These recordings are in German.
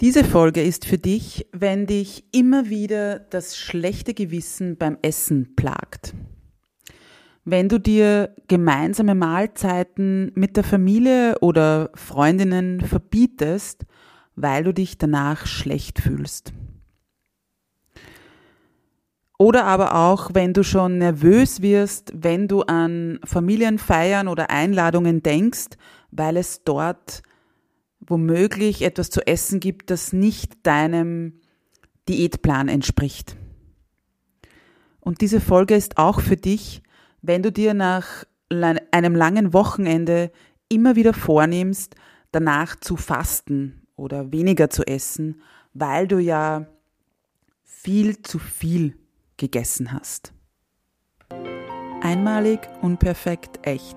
Diese Folge ist für dich, wenn dich immer wieder das schlechte Gewissen beim Essen plagt. Wenn du dir gemeinsame Mahlzeiten mit der Familie oder Freundinnen verbietest, weil du dich danach schlecht fühlst. Oder aber auch, wenn du schon nervös wirst, wenn du an Familienfeiern oder Einladungen denkst, weil es dort womöglich etwas zu essen gibt, das nicht deinem Diätplan entspricht. Und diese Folge ist auch für dich, wenn du dir nach einem langen Wochenende immer wieder vornimmst, danach zu fasten oder weniger zu essen, weil du ja viel zu viel gegessen hast. Einmalig, unperfekt, echt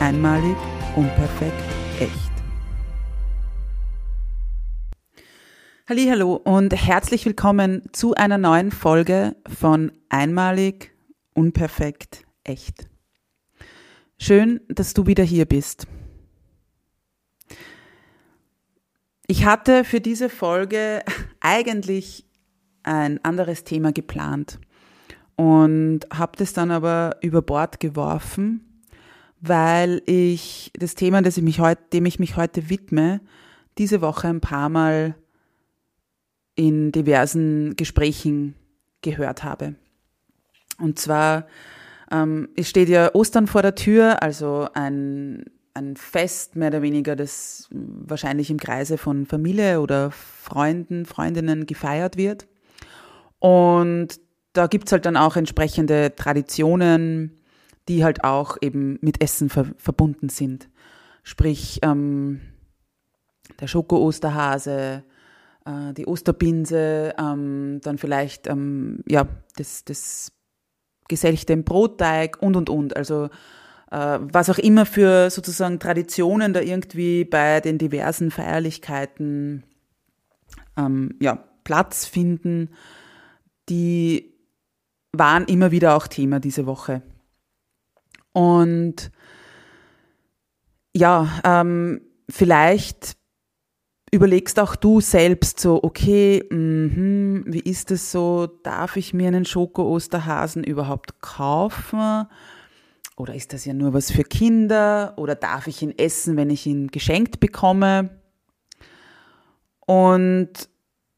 Einmalig, unperfekt, echt. Hallo und herzlich willkommen zu einer neuen Folge von Einmalig, unperfekt, echt. Schön, dass du wieder hier bist. Ich hatte für diese Folge eigentlich ein anderes Thema geplant und habe das dann aber über Bord geworfen weil ich das Thema, das ich mich heute, dem ich mich heute widme, diese Woche ein paar Mal in diversen Gesprächen gehört habe. Und zwar, ähm, es steht ja Ostern vor der Tür, also ein, ein Fest mehr oder weniger, das wahrscheinlich im Kreise von Familie oder Freunden, Freundinnen gefeiert wird. Und da gibt's halt dann auch entsprechende Traditionen, die halt auch eben mit Essen ver verbunden sind. Sprich, ähm, der Schoko-Osterhase, äh, die Osterbinse, ähm, dann vielleicht ähm, ja, das, das Geselchte im Brotteig und, und, und. Also äh, was auch immer für sozusagen Traditionen da irgendwie bei den diversen Feierlichkeiten ähm, ja, Platz finden, die waren immer wieder auch Thema diese Woche. Und ja, ähm, vielleicht überlegst auch du selbst so, okay, mh, wie ist es so, darf ich mir einen Schoko-Osterhasen überhaupt kaufen? Oder ist das ja nur was für Kinder? Oder darf ich ihn essen, wenn ich ihn geschenkt bekomme? Und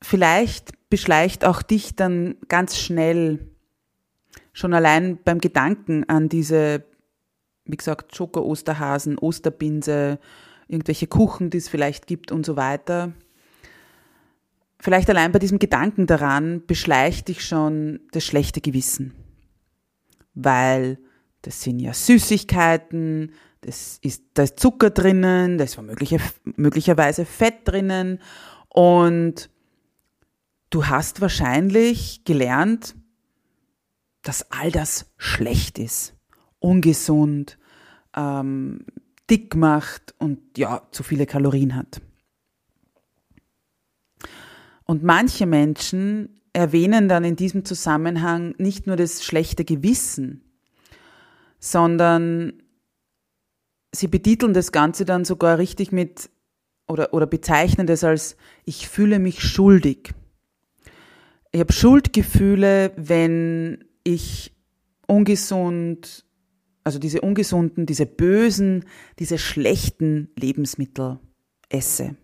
vielleicht beschleicht auch dich dann ganz schnell schon allein beim Gedanken an diese wie gesagt, Schoko-Osterhasen, Osterbinse, irgendwelche Kuchen, die es vielleicht gibt und so weiter. Vielleicht allein bei diesem Gedanken daran beschleicht dich schon das schlechte Gewissen. Weil das sind ja Süßigkeiten, das ist, da ist Zucker drinnen, da ist möglicherweise Fett drinnen und du hast wahrscheinlich gelernt, dass all das schlecht ist ungesund, ähm, dick macht und ja, zu viele Kalorien hat. Und manche Menschen erwähnen dann in diesem Zusammenhang nicht nur das schlechte Gewissen, sondern sie betiteln das Ganze dann sogar richtig mit oder, oder bezeichnen das als ich fühle mich schuldig. Ich habe Schuldgefühle, wenn ich ungesund also diese ungesunden, diese bösen, diese schlechten Lebensmittel esse.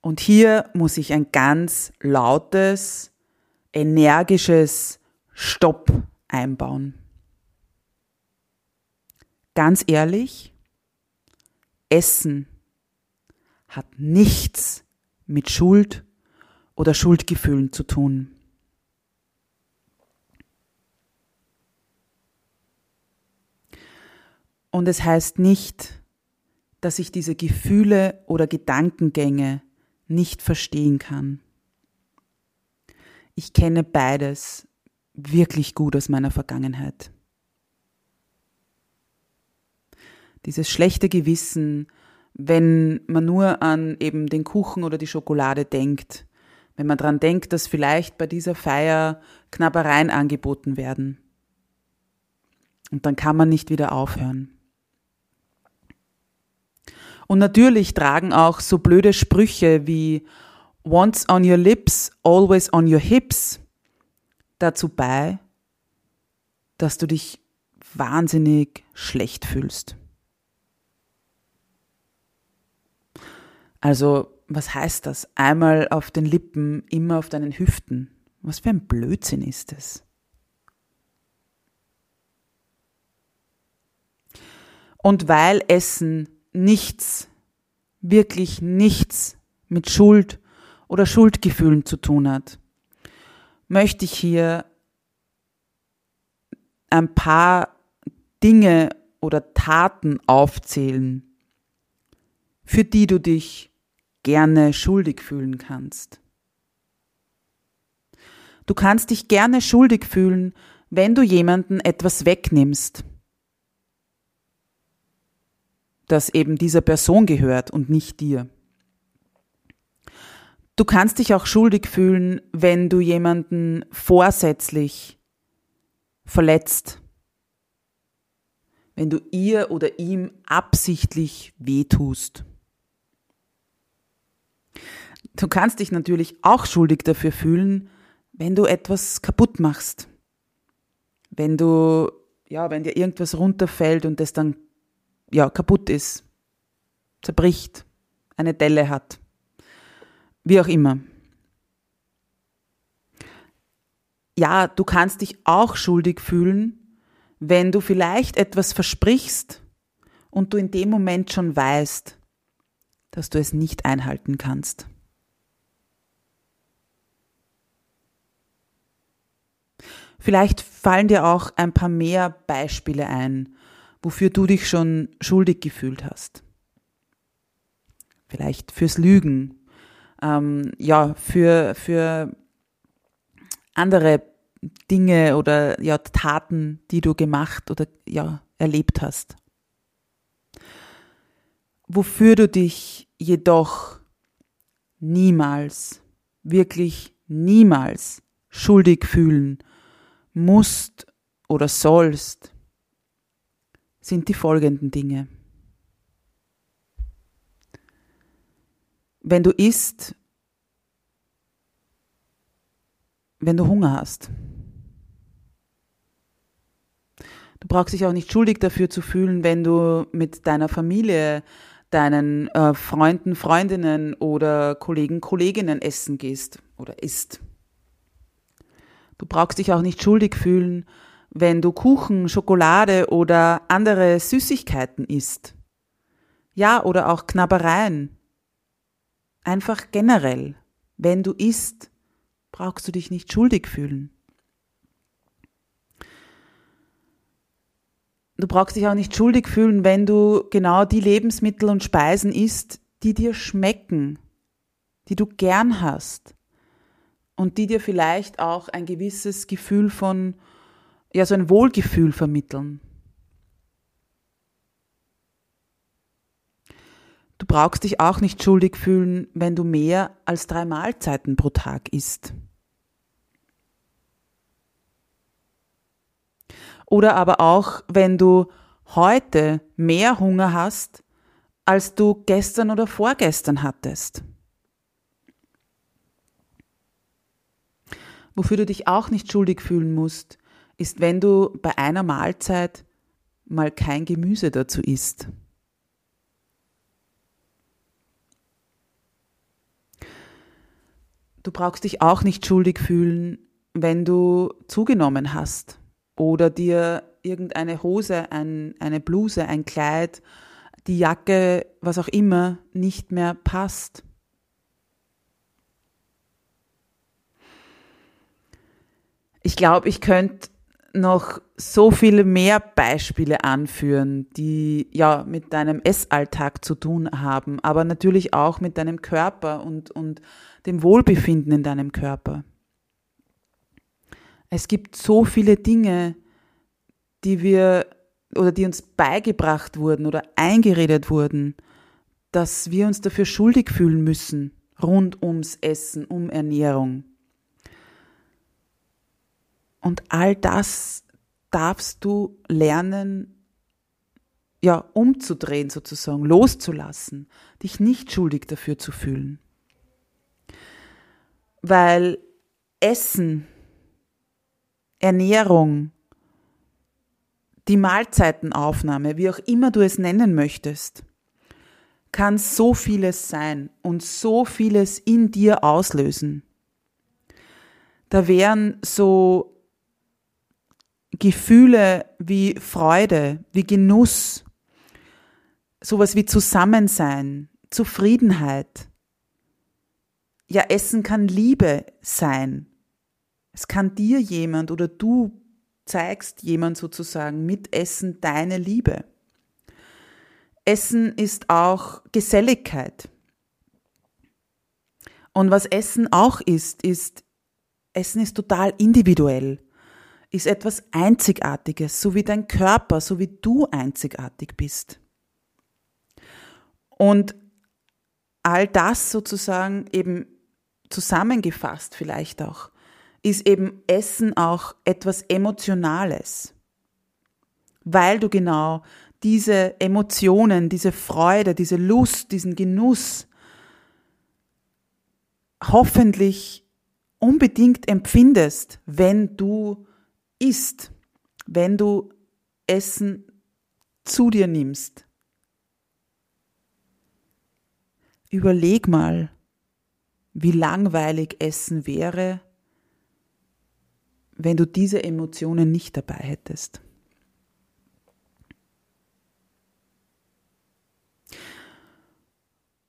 Und hier muss ich ein ganz lautes energisches Stopp einbauen. Ganz ehrlich, Essen hat nichts mit Schuld oder Schuldgefühlen zu tun. Und es heißt nicht, dass ich diese Gefühle oder Gedankengänge nicht verstehen kann. Ich kenne beides wirklich gut aus meiner Vergangenheit. Dieses schlechte Gewissen, wenn man nur an eben den Kuchen oder die Schokolade denkt, wenn man daran denkt, dass vielleicht bei dieser Feier Knabbereien angeboten werden. Und dann kann man nicht wieder aufhören. Und natürlich tragen auch so blöde Sprüche wie Once on your lips, always on your hips dazu bei, dass du dich wahnsinnig schlecht fühlst. Also, was heißt das? Einmal auf den Lippen, immer auf deinen Hüften. Was für ein Blödsinn ist es? Und weil Essen nichts, wirklich nichts mit Schuld oder Schuldgefühlen zu tun hat, möchte ich hier ein paar Dinge oder Taten aufzählen, für die du dich gerne schuldig fühlen kannst. Du kannst dich gerne schuldig fühlen, wenn du jemanden etwas wegnimmst das eben dieser Person gehört und nicht dir. Du kannst dich auch schuldig fühlen, wenn du jemanden vorsätzlich verletzt, wenn du ihr oder ihm absichtlich wehtust. Du kannst dich natürlich auch schuldig dafür fühlen, wenn du etwas kaputt machst. Wenn du, ja, wenn dir irgendwas runterfällt und das dann ja, kaputt ist, zerbricht, eine Delle hat, wie auch immer. Ja, du kannst dich auch schuldig fühlen, wenn du vielleicht etwas versprichst und du in dem Moment schon weißt, dass du es nicht einhalten kannst. Vielleicht fallen dir auch ein paar mehr Beispiele ein, wofür du dich schon schuldig gefühlt hast. Vielleicht fürs Lügen, ähm, ja, für, für andere Dinge oder ja, Taten, die du gemacht oder ja, erlebt hast. Wofür du dich jedoch niemals, wirklich niemals schuldig fühlen musst oder sollst, sind die folgenden Dinge. Wenn du isst, wenn du Hunger hast. Du brauchst dich auch nicht schuldig dafür zu fühlen, wenn du mit deiner Familie, deinen äh, Freunden, Freundinnen oder Kollegen, Kolleginnen essen gehst oder isst. Du brauchst dich auch nicht schuldig fühlen, wenn du Kuchen, Schokolade oder andere Süßigkeiten isst. Ja, oder auch Knabbereien. Einfach generell, wenn du isst, brauchst du dich nicht schuldig fühlen. Du brauchst dich auch nicht schuldig fühlen, wenn du genau die Lebensmittel und Speisen isst, die dir schmecken, die du gern hast und die dir vielleicht auch ein gewisses Gefühl von ja so ein Wohlgefühl vermitteln. Du brauchst dich auch nicht schuldig fühlen, wenn du mehr als drei Mahlzeiten pro Tag isst. Oder aber auch, wenn du heute mehr Hunger hast, als du gestern oder vorgestern hattest. Wofür du dich auch nicht schuldig fühlen musst, ist, wenn du bei einer Mahlzeit mal kein Gemüse dazu isst. Du brauchst dich auch nicht schuldig fühlen, wenn du zugenommen hast oder dir irgendeine Hose, ein, eine Bluse, ein Kleid, die Jacke, was auch immer, nicht mehr passt. Ich glaube, ich könnte noch so viele mehr Beispiele anführen, die ja mit deinem Essalltag zu tun haben, aber natürlich auch mit deinem Körper und, und dem Wohlbefinden in deinem Körper. Es gibt so viele Dinge, die wir oder die uns beigebracht wurden oder eingeredet wurden, dass wir uns dafür schuldig fühlen müssen, rund ums Essen, um Ernährung. Und all das darfst du lernen, ja, umzudrehen sozusagen, loszulassen, dich nicht schuldig dafür zu fühlen. Weil Essen, Ernährung, die Mahlzeitenaufnahme, wie auch immer du es nennen möchtest, kann so vieles sein und so vieles in dir auslösen. Da wären so Gefühle wie Freude, wie Genuss, sowas wie Zusammensein, Zufriedenheit. Ja, Essen kann Liebe sein. Es kann dir jemand oder du zeigst jemand sozusagen mit Essen deine Liebe. Essen ist auch Geselligkeit. Und was Essen auch ist, ist, Essen ist total individuell ist etwas Einzigartiges, so wie dein Körper, so wie du einzigartig bist. Und all das sozusagen eben zusammengefasst vielleicht auch, ist eben Essen auch etwas Emotionales, weil du genau diese Emotionen, diese Freude, diese Lust, diesen Genuss hoffentlich unbedingt empfindest, wenn du isst, wenn du Essen zu dir nimmst. Überleg mal, wie langweilig Essen wäre, wenn du diese Emotionen nicht dabei hättest.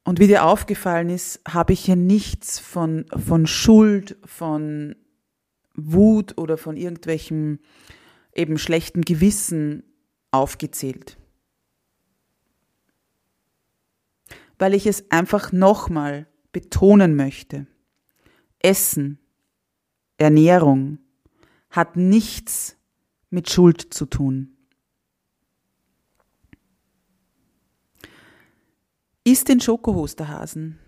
Und wie dir aufgefallen ist, habe ich hier nichts von, von Schuld, von Wut oder von irgendwelchem eben schlechten Gewissen aufgezählt. Weil ich es einfach nochmal betonen möchte. Essen, Ernährung hat nichts mit Schuld zu tun. Iss den Schokohosterhasen,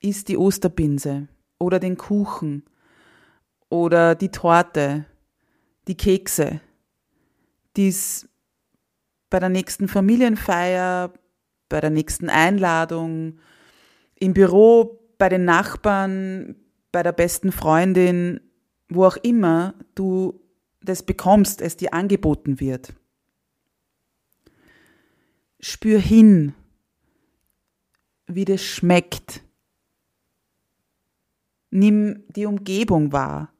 iss die Osterbinse oder den Kuchen oder die Torte, die Kekse, die es bei der nächsten Familienfeier, bei der nächsten Einladung, im Büro, bei den Nachbarn, bei der besten Freundin, wo auch immer du das bekommst, es dir angeboten wird. Spür hin, wie das schmeckt. Nimm die Umgebung wahr.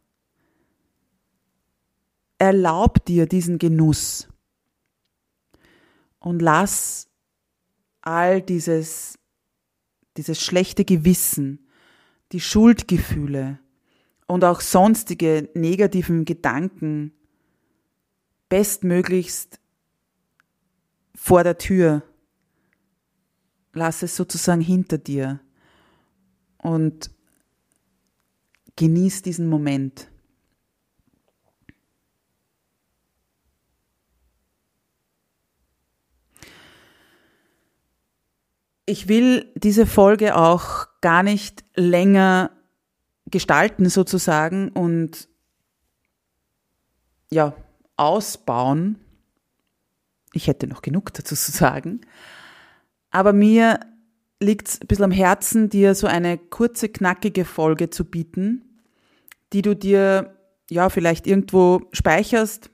Erlaub dir diesen Genuss und lass all dieses, dieses schlechte Gewissen, die Schuldgefühle und auch sonstige negativen Gedanken bestmöglichst vor der Tür. Lass es sozusagen hinter dir und genieß diesen Moment. Ich will diese Folge auch gar nicht länger gestalten sozusagen und ja, ausbauen. Ich hätte noch genug dazu zu sagen. Aber mir liegt es ein bisschen am Herzen, dir so eine kurze, knackige Folge zu bieten, die du dir ja vielleicht irgendwo speicherst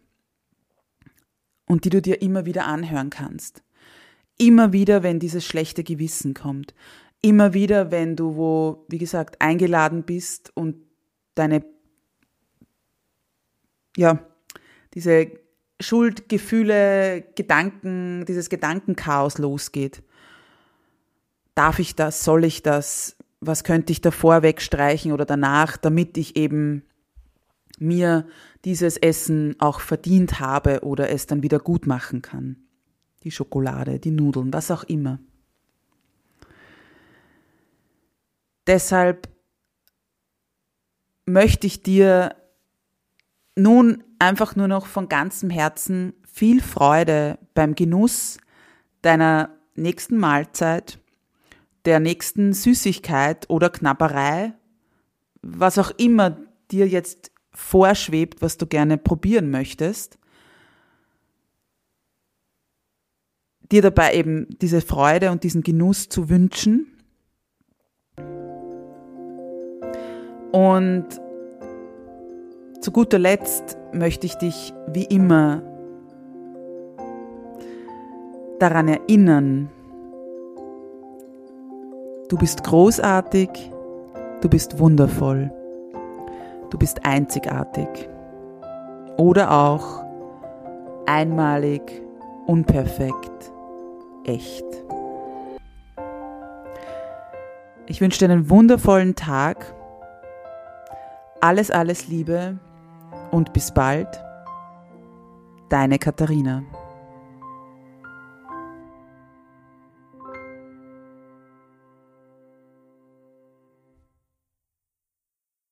und die du dir immer wieder anhören kannst. Immer wieder, wenn dieses schlechte Gewissen kommt. Immer wieder, wenn du wo, wie gesagt, eingeladen bist und deine ja, diese Schuldgefühle, Gedanken, dieses Gedankenchaos losgeht. Darf ich das? Soll ich das? Was könnte ich davor wegstreichen oder danach, damit ich eben mir dieses Essen auch verdient habe oder es dann wieder gut machen kann? Die Schokolade, die Nudeln, was auch immer. Deshalb möchte ich dir nun einfach nur noch von ganzem Herzen viel Freude beim Genuss deiner nächsten Mahlzeit, der nächsten Süßigkeit oder Knabberei, was auch immer dir jetzt vorschwebt, was du gerne probieren möchtest, dir dabei eben diese Freude und diesen Genuss zu wünschen. Und zu guter Letzt möchte ich dich wie immer daran erinnern, du bist großartig, du bist wundervoll, du bist einzigartig oder auch einmalig, unperfekt, echt. Ich wünsche dir einen wundervollen Tag. Alles, alles Liebe und bis bald, deine Katharina.